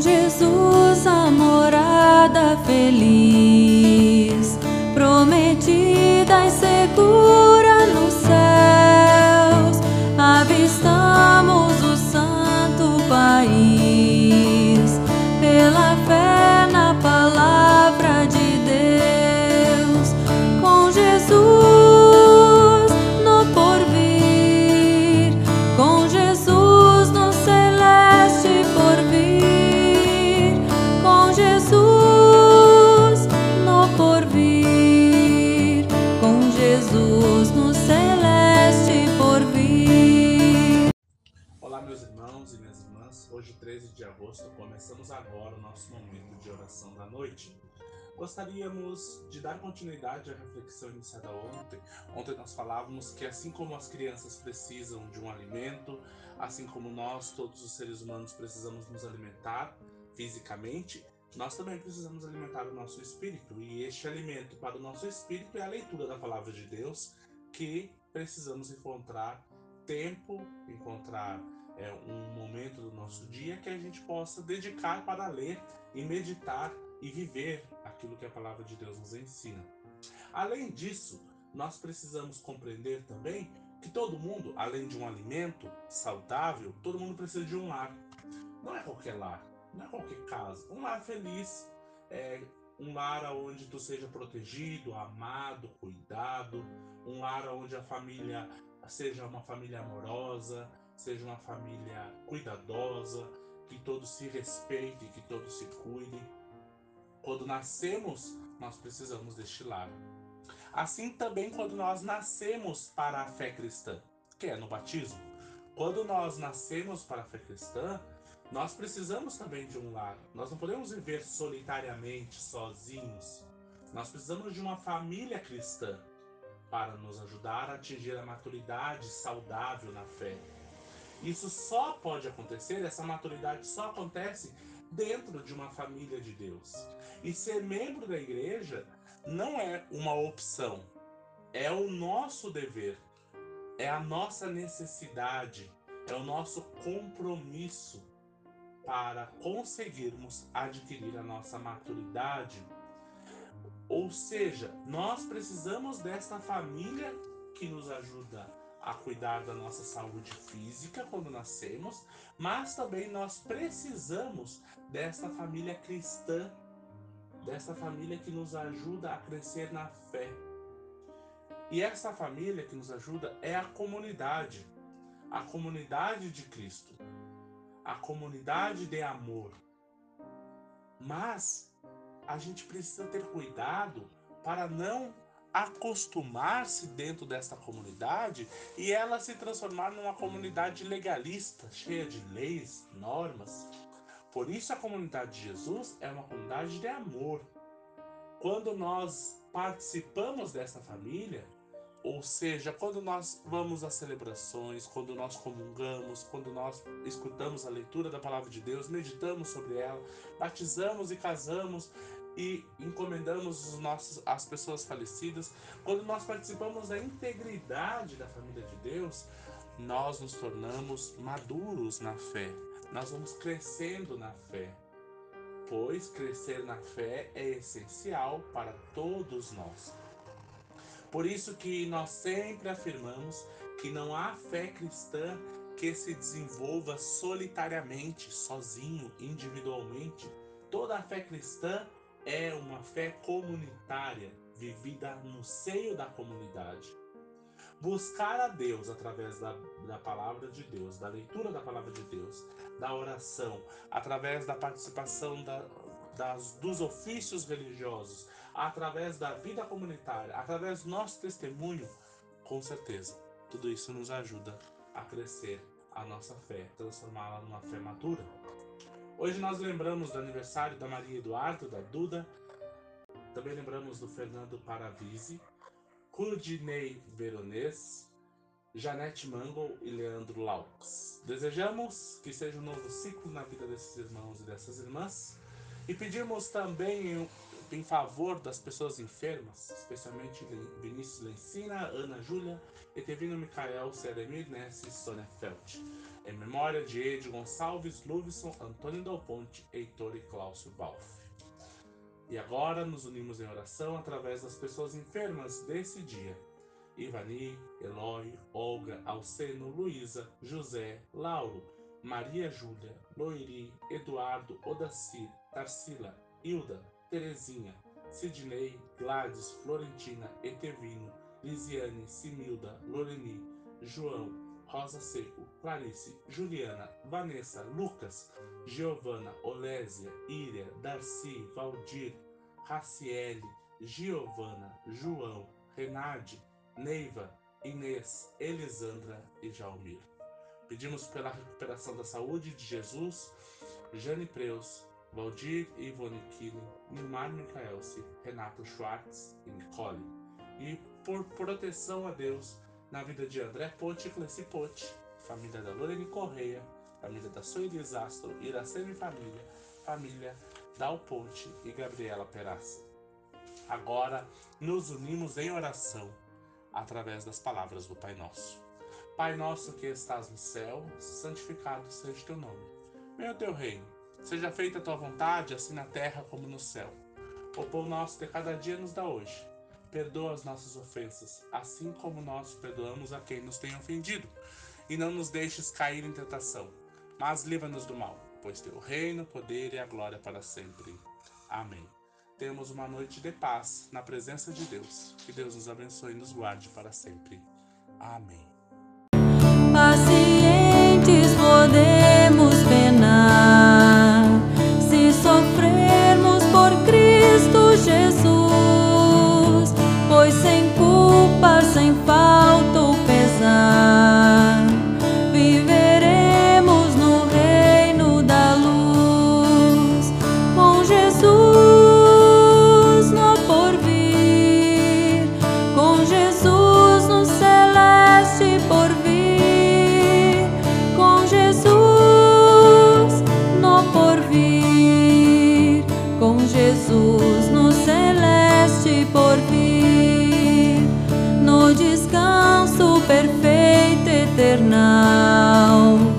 Jesus a morada feliz, prometida e segura Hoje, 13 de agosto, começamos agora o nosso momento de oração da noite. Gostaríamos de dar continuidade à reflexão iniciada ontem. Ontem nós falávamos que, assim como as crianças precisam de um alimento, assim como nós, todos os seres humanos, precisamos nos alimentar fisicamente, nós também precisamos alimentar o nosso espírito. E este alimento para o nosso espírito é a leitura da palavra de Deus, que precisamos encontrar tempo, encontrar é, um momento do nosso dia que a gente possa dedicar para ler e meditar e viver aquilo que a palavra de Deus nos ensina. Além disso, nós precisamos compreender também que todo mundo, além de um alimento saudável, todo mundo precisa de um lar. Não é qualquer lar, não é qualquer casa. Um lar feliz, é um lar onde tu seja protegido, amado, cuidado, um lar onde a família seja uma família amorosa, seja uma família cuidadosa, que todos se respeitem, que todos se cuidem. Quando nascemos, nós precisamos deste lar. Assim também quando nós nascemos para a fé cristã, que é no batismo. Quando nós nascemos para a fé cristã, nós precisamos também de um lar. Nós não podemos viver solitariamente, sozinhos. Nós precisamos de uma família cristã para nos ajudar a atingir a maturidade saudável na fé. Isso só pode acontecer, essa maturidade só acontece dentro de uma família de Deus. E ser membro da igreja não é uma opção, é o nosso dever, é a nossa necessidade, é o nosso compromisso para conseguirmos adquirir a nossa maturidade. Ou seja, nós precisamos desta família que nos ajuda a cuidar da nossa saúde física quando nascemos, mas também nós precisamos desta família cristã, dessa família que nos ajuda a crescer na fé. E essa família que nos ajuda é a comunidade, a comunidade de Cristo, a comunidade de amor. Mas a gente precisa ter cuidado para não acostumar-se dentro dessa comunidade e ela se transformar numa comunidade legalista, cheia de leis, normas. Por isso a comunidade de Jesus é uma comunidade de amor. Quando nós participamos dessa família, ou seja, quando nós vamos às celebrações, quando nós comungamos, quando nós escutamos a leitura da palavra de Deus, meditamos sobre ela, batizamos e casamos e encomendamos os nossos, as pessoas falecidas, quando nós participamos da integridade da família de Deus, nós nos tornamos maduros na fé. Nós vamos crescendo na fé. Pois crescer na fé é essencial para todos nós. Por isso que nós sempre afirmamos que não há fé cristã que se desenvolva solitariamente, sozinho, individualmente. Toda a fé cristã é uma fé comunitária, vivida no seio da comunidade. Buscar a Deus através da, da palavra de Deus, da leitura da palavra de Deus, da oração, através da participação da, das, dos ofícios religiosos, através da vida comunitária, através do nosso testemunho, com certeza, tudo isso nos ajuda a crescer a nossa fé, transformá-la numa fé madura. Hoje nós lembramos do aniversário da Maria Eduardo, da Duda. Também lembramos do Fernando Paravise, Curdinei Veronês, Janete Mangle e Leandro Laux. Desejamos que seja um novo ciclo na vida desses irmãos e dessas irmãs. E pedimos também em, em favor das pessoas enfermas, especialmente Vinícius Lencina, Ana Júlia, Etevino Micael, Seremir Ness e Sônia Felt. Em memória de Ed Gonçalves, Luvison, Antônio Del Ponte, Heitor e Cláudio Balf. E agora nos unimos em oração através das pessoas enfermas desse dia. Ivani, Eloy, Olga, Alceno, Luísa, José, Lauro, Maria Júlia, Loiri, Eduardo, Odacir, Tarsila, Hilda, Terezinha, Sidney, Gladys, Florentina, Etevino, Lisiane, Similda, Loreni, João, Rosa Seco, Clarice, Juliana, Vanessa, Lucas, Giovana, Olésia, Íria, Darcy, Valdir, Raciele, Giovana, João, Renade, Neiva, Inês, Elisandra e Jaumir. Pedimos pela recuperação da saúde de Jesus, Jane Preus, Valdir e Ivone Killing, Nilmar Renato Schwartz e Nicole. E por proteção a Deus na vida de André Pote e Cleci Pote, família da Lorene Correia, família da Zastro, Iracema e família, família Dal Ponte e Gabriela Peraça. Agora nos unimos em oração através das palavras do Pai Nosso. Pai nosso que estás no céu, santificado seja teu nome. Venha o teu reino, seja feita a tua vontade, assim na terra como no céu. O pão nosso de cada dia nos dá hoje. Perdoa as nossas ofensas, assim como nós perdoamos a quem nos tem ofendido. E não nos deixes cair em tentação, mas livra-nos do mal, pois teu reino, o poder e a glória para sempre. Amém. Temos uma noite de paz na presença de Deus. Que Deus nos abençoe e nos guarde para sempre. Amém. Perfeito